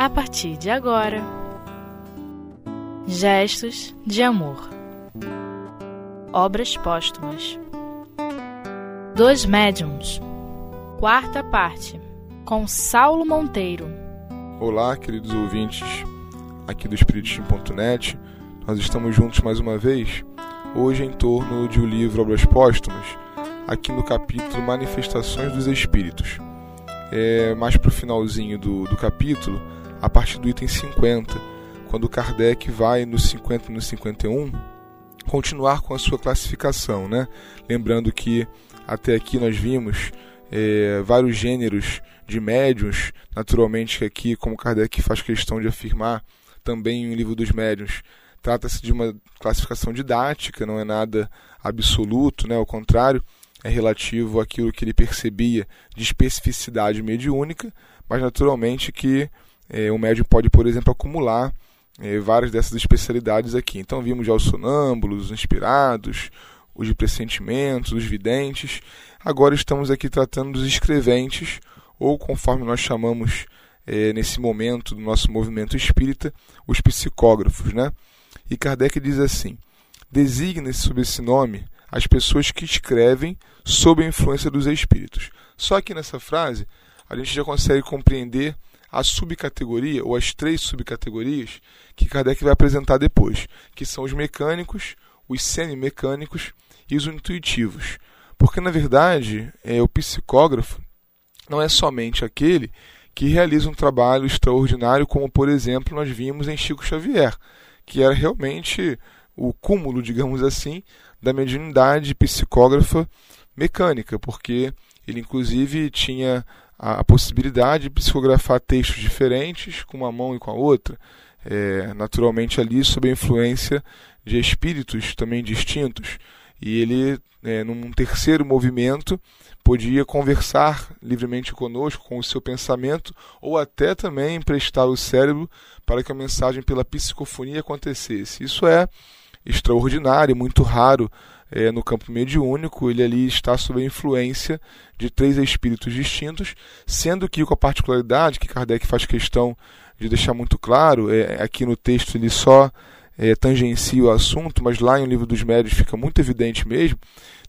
a partir de agora. Gestos de Amor Obras Póstumas Dois Médiums Quarta parte Com Saulo Monteiro Olá, queridos ouvintes aqui do Espiritismo.net. Nós estamos juntos mais uma vez, hoje em torno de o livro Obras Póstumas, aqui no capítulo Manifestações dos Espíritos. É, mais para o finalzinho do, do capítulo, a partir do item 50, quando Kardec vai no 50 e no 51 continuar com a sua classificação, né? Lembrando que até aqui nós vimos é, vários gêneros de médiums, naturalmente que aqui, como Kardec faz questão de afirmar também em livro dos médiuns, trata-se de uma classificação didática, não é nada absoluto, né? ao contrário, é relativo àquilo que ele percebia de especificidade mediúnica, mas naturalmente que o médium pode, por exemplo, acumular é, várias dessas especialidades aqui. Então vimos já os sonâmbulos, os inspirados, os de pressentimentos, os videntes. Agora estamos aqui tratando dos escreventes, ou conforme nós chamamos é, nesse momento do nosso movimento espírita, os psicógrafos. Né? E Kardec diz assim: designa-se sob esse nome as pessoas que escrevem sob a influência dos espíritos. Só que nessa frase a gente já consegue compreender a subcategoria, ou as três subcategorias, que Kardec vai apresentar depois, que são os mecânicos, os semi-mecânicos e os intuitivos. Porque, na verdade, é, o psicógrafo não é somente aquele que realiza um trabalho extraordinário, como, por exemplo, nós vimos em Chico Xavier, que era realmente o cúmulo, digamos assim, da mediunidade psicógrafa mecânica, porque ele, inclusive, tinha a, possibilidade de psicografar textos diferentes com uma mão e com a outra, é, naturalmente ali sob a influência de espíritos também distintos. E ele, é, num terceiro movimento, podia conversar livremente conosco, com o seu pensamento, ou até também emprestar o cérebro para que a mensagem pela psicofonia acontecesse. Isso é extraordinário, muito raro é, no campo mediúnico, ele ali está sob a influência de três espíritos distintos, sendo que com a particularidade que Kardec faz questão de deixar muito claro, é, aqui no texto ele só é, tangencia o assunto, mas lá em O Livro dos Médios fica muito evidente mesmo.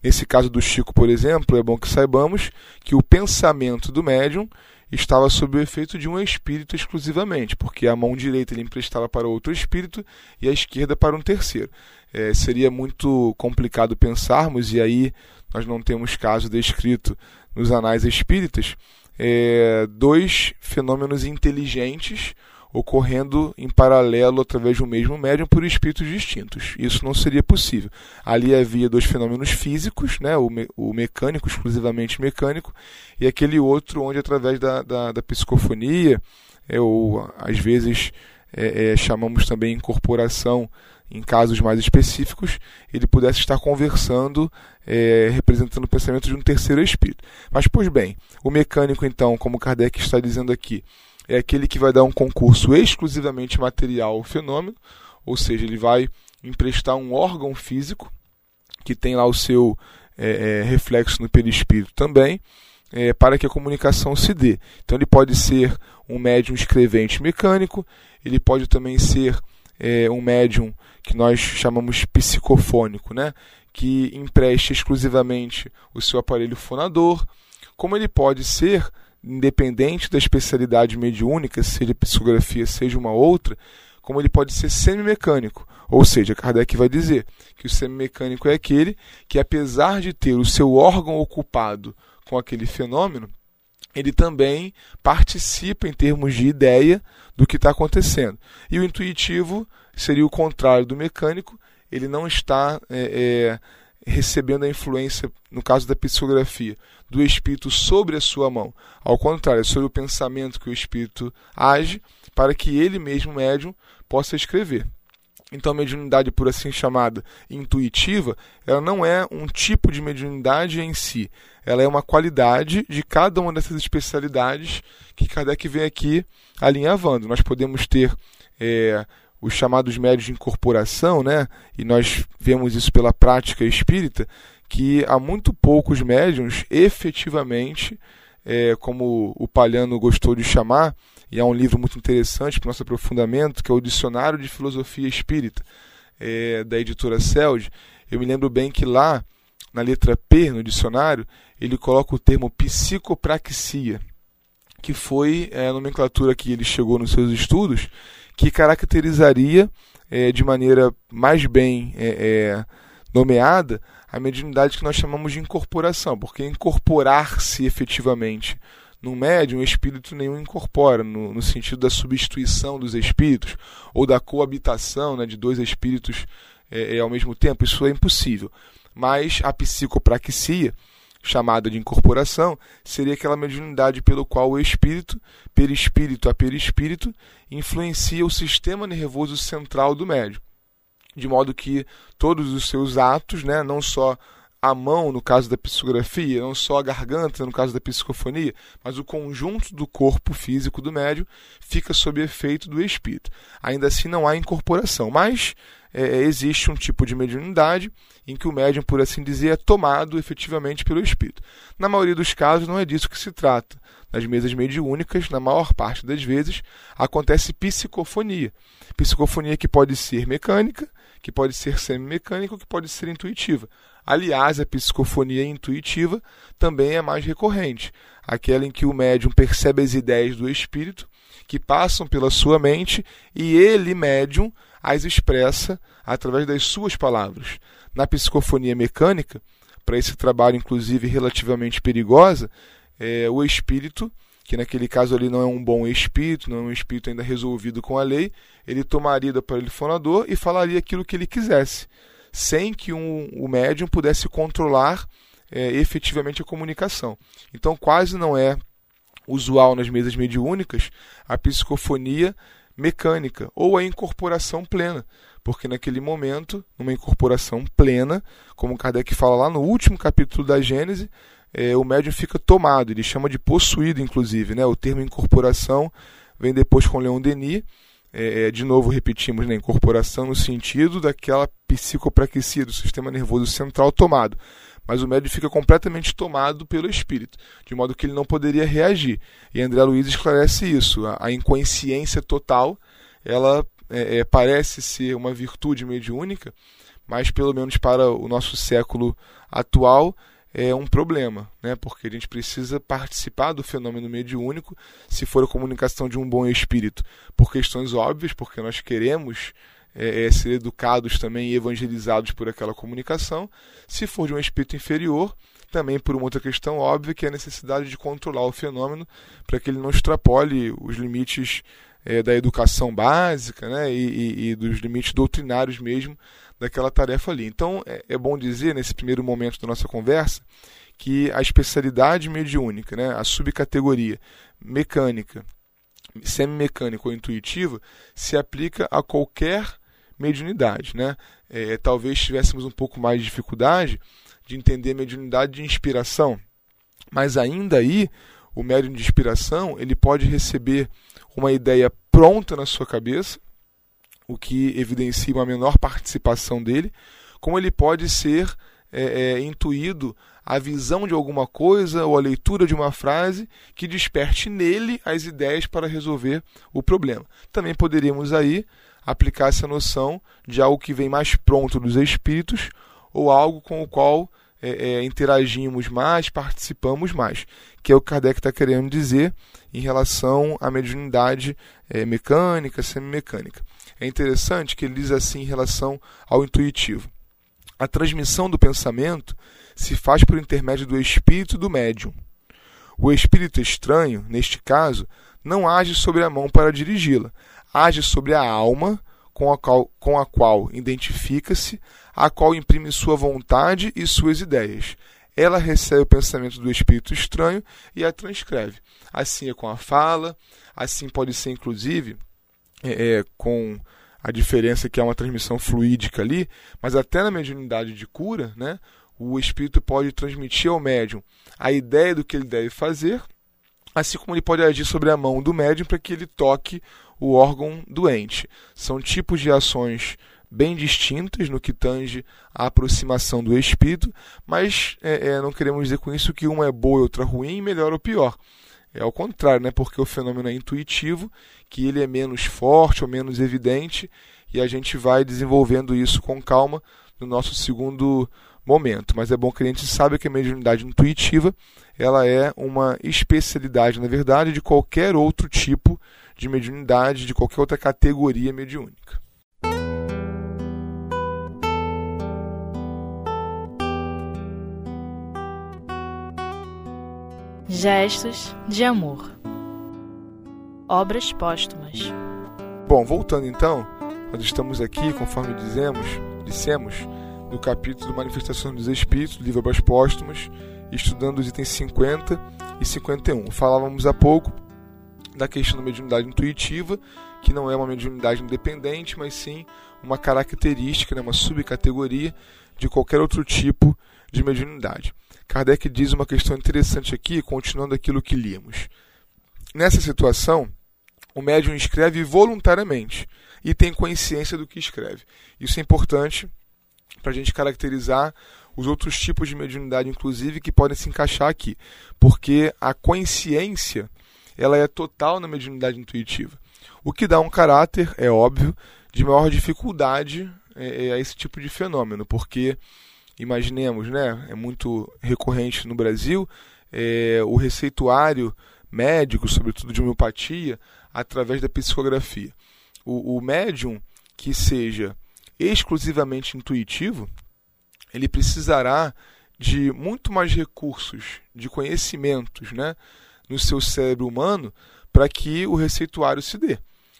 Nesse caso do Chico, por exemplo, é bom que saibamos que o pensamento do médium estava sob o efeito de um espírito exclusivamente, porque a mão direita ele emprestava para outro espírito e a esquerda para um terceiro. É, seria muito complicado pensarmos, e aí nós não temos caso descrito nos anais espíritas, é, dois fenômenos inteligentes ocorrendo em paralelo através do mesmo médium por espíritos distintos. Isso não seria possível. Ali havia dois fenômenos físicos, né? o, me o mecânico, exclusivamente mecânico, e aquele outro onde através da, da, da psicofonia, é, ou às vezes é, é, chamamos também incorporação em casos mais específicos, ele pudesse estar conversando, é, representando o pensamento de um terceiro espírito. Mas, pois bem, o mecânico, então, como Kardec está dizendo aqui, é aquele que vai dar um concurso exclusivamente material ao fenômeno, ou seja, ele vai emprestar um órgão físico que tem lá o seu é, é, reflexo no perispírito também, é, para que a comunicação se dê. Então ele pode ser um médium escrevente mecânico, ele pode também ser é, um médium que nós chamamos psicofônico, né? que empreste exclusivamente o seu aparelho fonador, como ele pode ser independente da especialidade mediúnica, seja psicografia, seja uma outra, como ele pode ser semimecânico. Ou seja, Kardec vai dizer que o semimecânico é aquele que, apesar de ter o seu órgão ocupado com aquele fenômeno, ele também participa em termos de ideia do que está acontecendo. E o intuitivo seria o contrário do mecânico, ele não está é, é, recebendo a influência, no caso da psicografia, do espírito sobre a sua mão. Ao contrário, é sobre o pensamento que o espírito age para que ele mesmo, médium, possa escrever. Então, a mediunidade, por assim chamada intuitiva, ela não é um tipo de mediunidade em si. Ela é uma qualidade de cada uma dessas especialidades que Kardec vem aqui alinhavando. Nós podemos ter é, os chamados médios de incorporação, né? e nós vemos isso pela prática espírita, que há muito poucos médiums efetivamente é, como o Palhano gostou de chamar, e é um livro muito interessante para o nosso aprofundamento, que é o Dicionário de Filosofia Espírita, é, da editora Celd. Eu me lembro bem que lá, na letra P, no dicionário, ele coloca o termo psicopraxia, que foi é, a nomenclatura que ele chegou nos seus estudos, que caracterizaria é, de maneira mais bem é, é nomeada a mediunidade que nós chamamos de incorporação, porque incorporar-se efetivamente no médium, espírito nenhum incorpora, no, no, sentido da substituição dos espíritos, ou da coabitação né, de dois espíritos é, é, ao mesmo tempo, isso é impossível. Mas a psicopraxia, chamada de incorporação, seria aquela mediunidade pelo qual o espírito, perispírito a perispírito, influencia o sistema nervoso central do médium. De modo que todos os seus atos, né, não só a mão no caso da psicografia, não só a garganta no caso da psicofonia, mas o conjunto do corpo físico do médium fica sob efeito do espírito. Ainda assim não há incorporação, mas é, existe um tipo de mediunidade em que o médium, por assim dizer, é tomado efetivamente pelo espírito. Na maioria dos casos não é disso que se trata. Nas mesas mediúnicas, na maior parte das vezes, acontece psicofonia. Psicofonia que pode ser mecânica, que pode ser semimecânica ou que pode ser intuitiva. Aliás, a psicofonia intuitiva também é mais recorrente, aquela em que o médium percebe as ideias do espírito que passam pela sua mente e ele, médium, as expressa através das suas palavras. Na psicofonia mecânica, para esse trabalho, inclusive relativamente perigosa, é, o espírito, que naquele caso ali não é um bom espírito, não é um espírito ainda resolvido com a lei, ele tomaria do aparelho e falaria aquilo que ele quisesse sem que um, o médium pudesse controlar é, efetivamente a comunicação. Então, quase não é usual nas mesas mediúnicas a psicofonia mecânica ou a incorporação plena, porque naquele momento, numa incorporação plena, como Kardec fala lá no último capítulo da Gênese, é, o médium fica tomado, ele chama de possuído, inclusive. Né? O termo incorporação vem depois com Leon Denis, é, é, de novo repetimos, né, incorporação no sentido daquela psicopraxia do sistema nervoso central tomado. Mas o médium fica completamente tomado pelo espírito, de modo que ele não poderia reagir. E André Luiz esclarece isso. A, a inconsciência total, ela é, é, parece ser uma virtude mediúnica, mas pelo menos para o nosso século atual, é um problema, né? porque a gente precisa participar do fenômeno mediúnico se for a comunicação de um bom espírito, por questões óbvias, porque nós queremos é, é, ser educados também e evangelizados por aquela comunicação, se for de um espírito inferior, também por uma outra questão óbvia, que é a necessidade de controlar o fenômeno para que ele não extrapole os limites é, da educação básica né? E, e, e dos limites doutrinários mesmo daquela tarefa ali. Então, é, é bom dizer, nesse primeiro momento da nossa conversa, que a especialidade mediúnica, né, a subcategoria mecânica, semimecânica ou intuitiva, se aplica a qualquer mediunidade. Né? É, talvez tivéssemos um pouco mais de dificuldade de entender mediunidade de inspiração, mas ainda aí, o médium de inspiração ele pode receber uma ideia pronta na sua cabeça, o que evidencia uma menor participação dele, como ele pode ser é, é, intuído a visão de alguma coisa ou a leitura de uma frase que desperte nele as ideias para resolver o problema. Também poderíamos aí aplicar essa noção de algo que vem mais pronto dos espíritos ou algo com o qual é, é, interagimos mais, participamos mais, que é o que Kardec está querendo dizer em relação à mediunidade é, mecânica, semimecânica. É interessante que ele diz assim em relação ao intuitivo. A transmissão do pensamento se faz por intermédio do espírito do médium. O espírito estranho, neste caso, não age sobre a mão para dirigi-la, age sobre a alma com a qual, com a qual identifica-se, a qual imprime sua vontade e suas ideias. Ela recebe o pensamento do espírito estranho e a transcreve. Assim é com a fala, assim pode ser, inclusive, é, é, com a diferença que é uma transmissão fluídica ali, mas até na mediunidade de cura, né, o espírito pode transmitir ao médium a ideia do que ele deve fazer, assim como ele pode agir sobre a mão do médium para que ele toque o órgão doente. São tipos de ações bem distintas no que tange a aproximação do espírito, mas é, é, não queremos dizer com isso que uma é boa e outra ruim, melhor ou pior. É ao contrário, né? porque o fenômeno é intuitivo, que ele é menos forte ou menos evidente, e a gente vai desenvolvendo isso com calma no nosso segundo momento. Mas é bom que a gente saiba que a mediunidade intuitiva ela é uma especialidade, na verdade, de qualquer outro tipo de mediunidade, de qualquer outra categoria mediúnica. Gestos de amor. Obras póstumas. Bom, voltando então, nós estamos aqui, conforme dizemos, dissemos, no capítulo Manifestação dos Espíritos, livro Obras Póstumas, estudando os itens 50 e 51. Falávamos há pouco da questão da mediunidade intuitiva, que não é uma mediunidade independente, mas sim uma característica, né, uma subcategoria de qualquer outro tipo de mediunidade. Kardec diz uma questão interessante aqui, continuando aquilo que líamos. Nessa situação, o médium escreve voluntariamente e tem consciência do que escreve. Isso é importante para a gente caracterizar os outros tipos de mediunidade, inclusive, que podem se encaixar aqui, porque a consciência ela é total na mediunidade intuitiva, o que dá um caráter, é óbvio, de maior dificuldade é, é a esse tipo de fenômeno, porque imaginemos, né, é muito recorrente no Brasil, é, o receituário médico, sobretudo de homeopatia, através da psicografia. O, o médium que seja exclusivamente intuitivo, ele precisará de muito mais recursos, de conhecimentos, né, no seu cérebro humano para que o receituário se dê.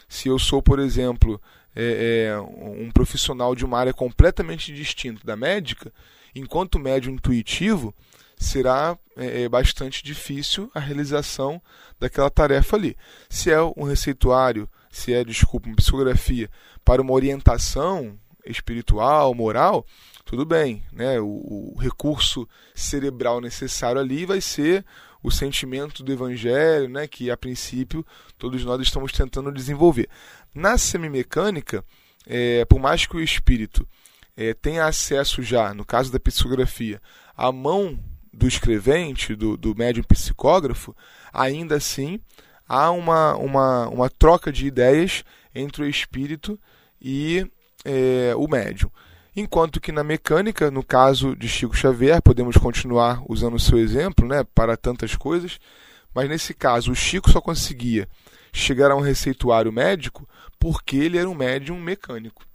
Se eu sou, por exemplo, é, é, um profissional de uma área completamente distinta da médica, enquanto médium intuitivo, será é, é, bastante difícil a realização daquela tarefa ali. Se é um receituário, se é, desculpa, uma psicografia para uma orientação espiritual, moral, tudo bem, né? O, o, recurso cerebral necessário ali vai ser o sentimento do evangelho, né? Que a princípio todos nós estamos tentando desenvolver. Na semimecânica, é, por mais que o espírito é, tenha acesso já, no caso da psicografia, à mão do escrevente, do, do médium psicógrafo, ainda assim há uma, uma, uma troca de ideias entre o espírito e é, o médium. Enquanto que na mecânica, no caso de Chico Xavier, podemos continuar usando o seu exemplo né, para tantas coisas, mas nesse caso o Chico só conseguia chegar a um receituário médico porque ele era um médium mecânico.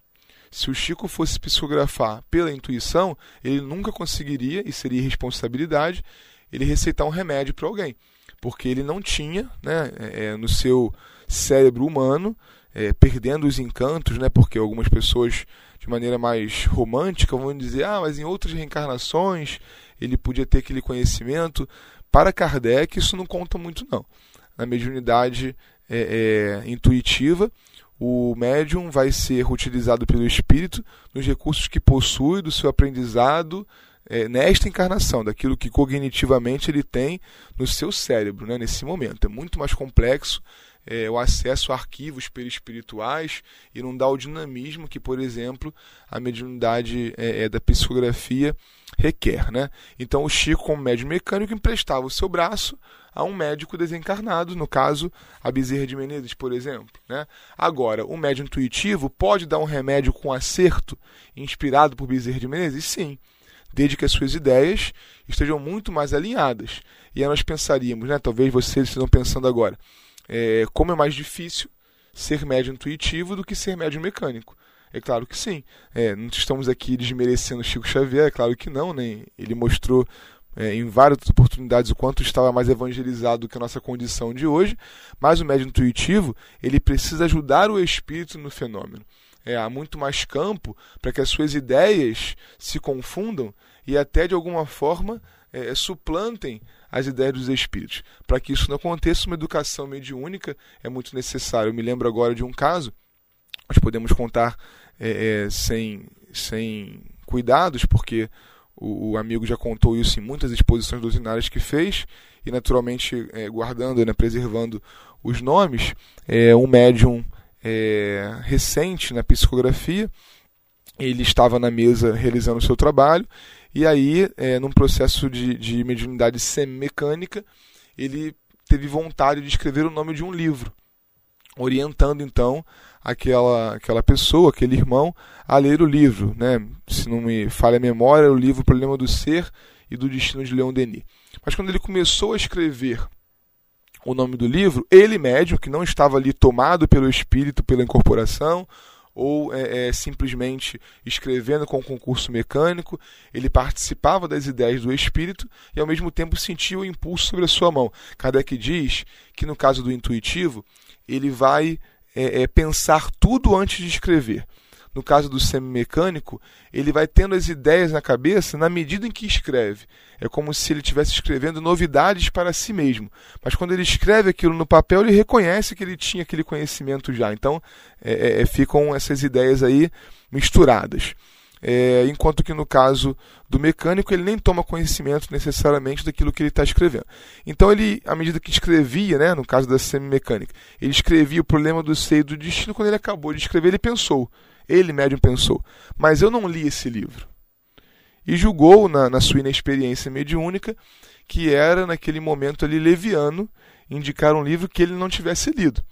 Se o Chico fosse psicografar pela intuição, ele nunca conseguiria, e seria irresponsabilidade, ele receitar um remédio para alguém. Porque ele não tinha né, é, é, no seu cérebro humano, é, perdendo os encantos, né, porque algumas pessoas, de maneira mais romântica, vão dizer: ah, mas em outras reencarnações ele podia ter aquele conhecimento. Para Kardec, isso não conta muito, não. Na mediunidade é, é, intuitiva, o médium vai ser utilizado pelo espírito nos recursos que possui do seu aprendizado é, nesta encarnação, daquilo que cognitivamente ele tem no seu cérebro, né, nesse momento. É muito mais complexo é, o acesso a arquivos perispirituais e não dá o dinamismo que, por exemplo, a mediunidade é, é da psicografia requer. Né? Então, o Chico, como médium mecânico, emprestava o seu braço a um médico desencarnado, no caso, a Bezerra de Menezes, por exemplo. Né? Agora, o médium intuitivo pode dar um remédio com acerto, inspirado por Bezerra de Menezes? Sim, desde que as suas ideias estejam muito mais alinhadas. E aí nós pensaríamos, né, talvez vocês estejam pensando agora, é, como é mais difícil ser médium intuitivo do que ser médium mecânico. É claro que sim. É, não estamos aqui desmerecendo Chico Xavier, é claro que não. Né? Ele mostrou é, em várias oportunidades o quanto estava mais evangelizado do que a nossa condição de hoje, mas o médium intuitivo ele precisa ajudar o espírito no fenômeno. É, há muito mais campo para que as suas ideias se confundam e até de alguma forma é, suplantem as ideias dos espíritos. Para que isso não aconteça, uma educação mediúnica é muito necessária. Eu me lembro agora de um caso, nós podemos contar é, é, sem, sem cuidados, porque o, o, amigo já contou isso em muitas exposições doutrinárias que fez, e naturalmente é, guardando, né, preservando os nomes. É, um médium é, recente na psicografia, ele estava na mesa realizando o seu trabalho, e aí, é, num processo de, de mediunidade semimecânica, ele teve vontade de escrever o nome de um livro, orientando então aquela, aquela pessoa, aquele irmão, a ler o livro. Né? Se não me falha a memória, o livro Problema do Ser e do Destino de Leon Denis. Mas quando ele começou a escrever o nome do livro, ele, médium, que não estava ali tomado pelo espírito, pela incorporação, ou é, é, simplesmente escrevendo com concurso mecânico, ele participava das ideias do espírito e ao mesmo tempo sentia o impulso sobre a sua mão. Kardec diz que no caso do intuitivo, ele vai é, é pensar tudo antes de escrever no caso do semimecânico, ele vai tendo as ideias na cabeça na medida em que escreve. É como se ele estivesse escrevendo novidades para si mesmo. Mas quando ele escreve aquilo no papel, ele reconhece que ele tinha aquele conhecimento já. Então, é, é, é ficam essas ideias aí misturadas. É, enquanto que no caso do mecânico, ele nem toma conhecimento necessariamente daquilo que ele está escrevendo. Então, ele, à medida que escrevia, né, no caso da semimecânica, ele escrevia o problema do seio do destino, quando ele acabou de escrever, ele pensou. Ele, médium, pensou: mas eu não li esse livro. E julgou, na, na sua inexperiência mediúnica, que era, naquele momento ali, leviano indicar um livro que ele não tivesse lido.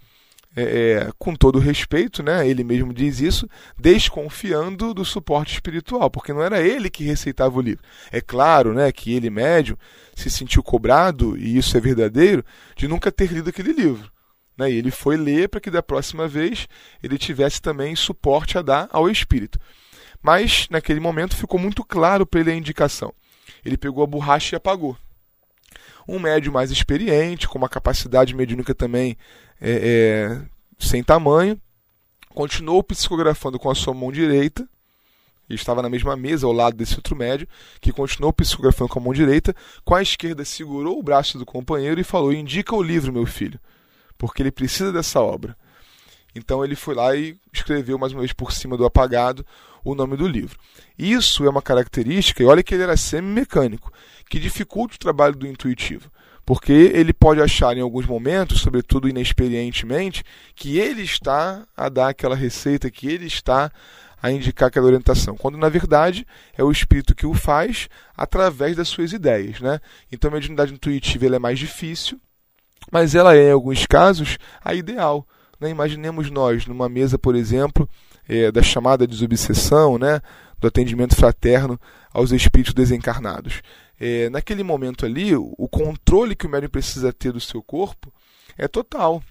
É, é, com todo respeito, né, ele mesmo diz isso, desconfiando do suporte espiritual, porque não era ele que receitava o livro. É claro né, que ele, médium, se sentiu cobrado, e isso é verdadeiro, de nunca ter lido aquele livro. Né? E ele foi ler para que da próxima vez ele tivesse também suporte a dar ao espírito. Mas naquele momento ficou muito claro para ele a indicação. Ele pegou a borracha e apagou. Um médio mais experiente, com uma capacidade mediúnica também é, é, sem tamanho, continuou psicografando com a sua mão direita. Ele estava na mesma mesa ao lado desse outro médio, que continuou psicografando com a mão direita. Com a esquerda, segurou o braço do companheiro e falou: Indica o livro, meu filho porque ele precisa dessa obra. Então ele foi lá e escreveu mais uma vez por cima do apagado o nome do livro. Isso é uma característica, e olha que ele era semi-mecânico, que dificulta o trabalho do intuitivo. Porque ele pode achar em alguns momentos, sobretudo inexperientemente, que ele está a dar aquela receita, que ele está a indicar aquela orientação, quando na verdade é o espírito que o faz através das suas ideias. Né? Então a mediunidade intuitiva é mais difícil, mas ela é, em alguns casos, a ideal. Né? Imaginemos nós numa mesa, por exemplo, é, da chamada desobsessão, né? do atendimento fraterno aos espíritos desencarnados. É, naquele momento ali, o controle que o médium precisa ter do seu corpo é total.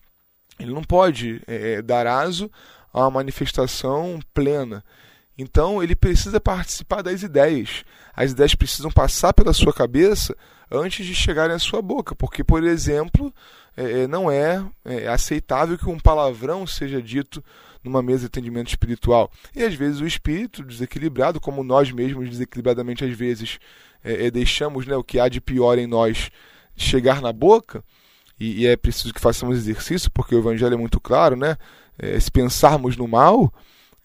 Ele não pode é, dar aso a uma manifestação plena. Então, ele precisa participar das ideias. As ideias precisam passar pela sua cabeça antes de chegarem à sua boca, porque, por exemplo, é, é, não é, é aceitável que um palavrão seja dito numa mesa de atendimento espiritual. E às vezes o espírito desequilibrado, como nós mesmos desequilibradamente às vezes é, é, deixamos né, o que há de pior em nós chegar na boca, e, e, é preciso que façamos exercício, porque o evangelho é muito claro, né? É, se pensarmos no mal,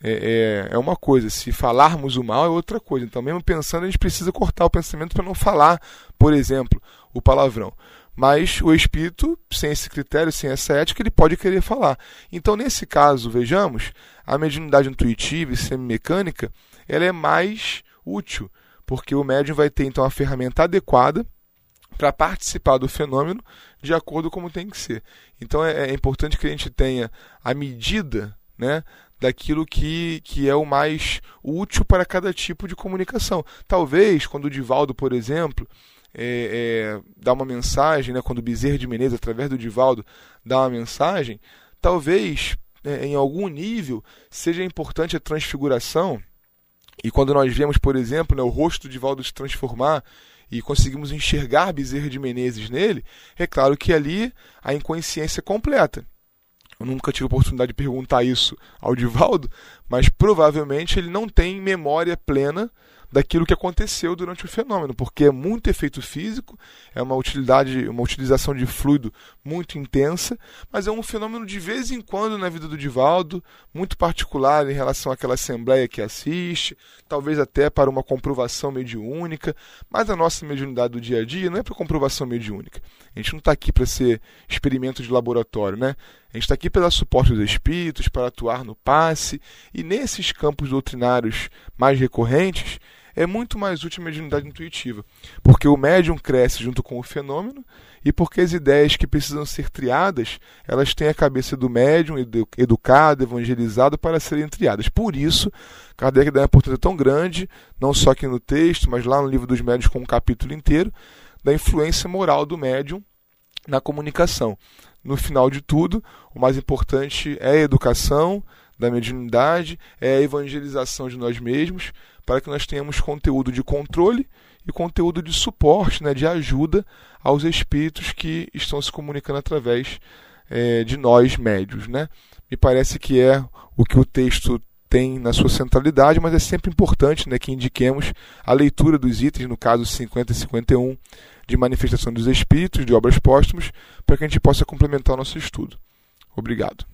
é, é, é, uma coisa, se falarmos o mal é outra coisa. Então, mesmo pensando, a gente precisa cortar o pensamento para não falar, por exemplo, o palavrão. Mas o espírito, sem esse critério, sem essa ética, ele pode querer falar. Então, nesse caso, vejamos, a mediunidade intuitiva e semimecânica ela é mais útil, porque o médium vai ter então a ferramenta adequada para participar do fenômeno de acordo com como tem que ser. Então é, é importante que a gente tenha a medida né, daquilo que, que é o mais útil para cada tipo de comunicação. Talvez, quando o Divaldo, por exemplo, é, é, dá uma mensagem, né, quando o Bezerra de Menezes, através do Divaldo, dá uma mensagem, talvez, é, em algum nível, seja importante a transfiguração. E quando nós vemos, por exemplo, né, o rosto do Divaldo se transformar e conseguimos enxergar Bezerra de Menezes nele, é claro que ali a inconsciência completa. Eu nunca tive a oportunidade de perguntar isso ao Divaldo, mas provavelmente ele não tem memória plena daquilo que aconteceu durante o fenômeno, porque é muito efeito físico, é uma utilidade, uma utilização de fluido muito intensa, mas é um fenômeno de vez em quando na vida do Divaldo, muito particular em relação àquela assembleia que assiste, talvez até para uma comprovação mediúnica, mas a nossa mediunidade do dia a dia não é para comprovação mediúnica. A gente não está aqui para ser experimento de laboratório, né? A gente está aqui para dar suporte aos espíritos, para atuar no passe, e nesses campos doutrinários mais recorrentes, é muito mais útil a mediunidade intuitiva, porque o médium cresce junto com o fenômeno e porque as ideias que precisam ser triadas, elas têm a cabeça do médium educado, evangelizado para serem triadas. Por isso, Kardec dá uma importância tão grande, não só aqui no texto, mas lá no livro dos médios com um capítulo inteiro, da influência moral do médium na comunicação. No final de tudo, o mais importante é a educação da mediunidade, é a evangelização de nós mesmos, para que nós tenhamos conteúdo de controle e conteúdo de suporte, né, de ajuda aos espíritos que estão se comunicando através é, de nós médios. Né? Me parece que é o que o texto tem na sua centralidade, mas é sempre importante né, que indiquemos a leitura dos itens, no caso 50 e 51, de manifestação dos espíritos, de obras póstumas, para que a gente possa complementar o nosso estudo. Obrigado.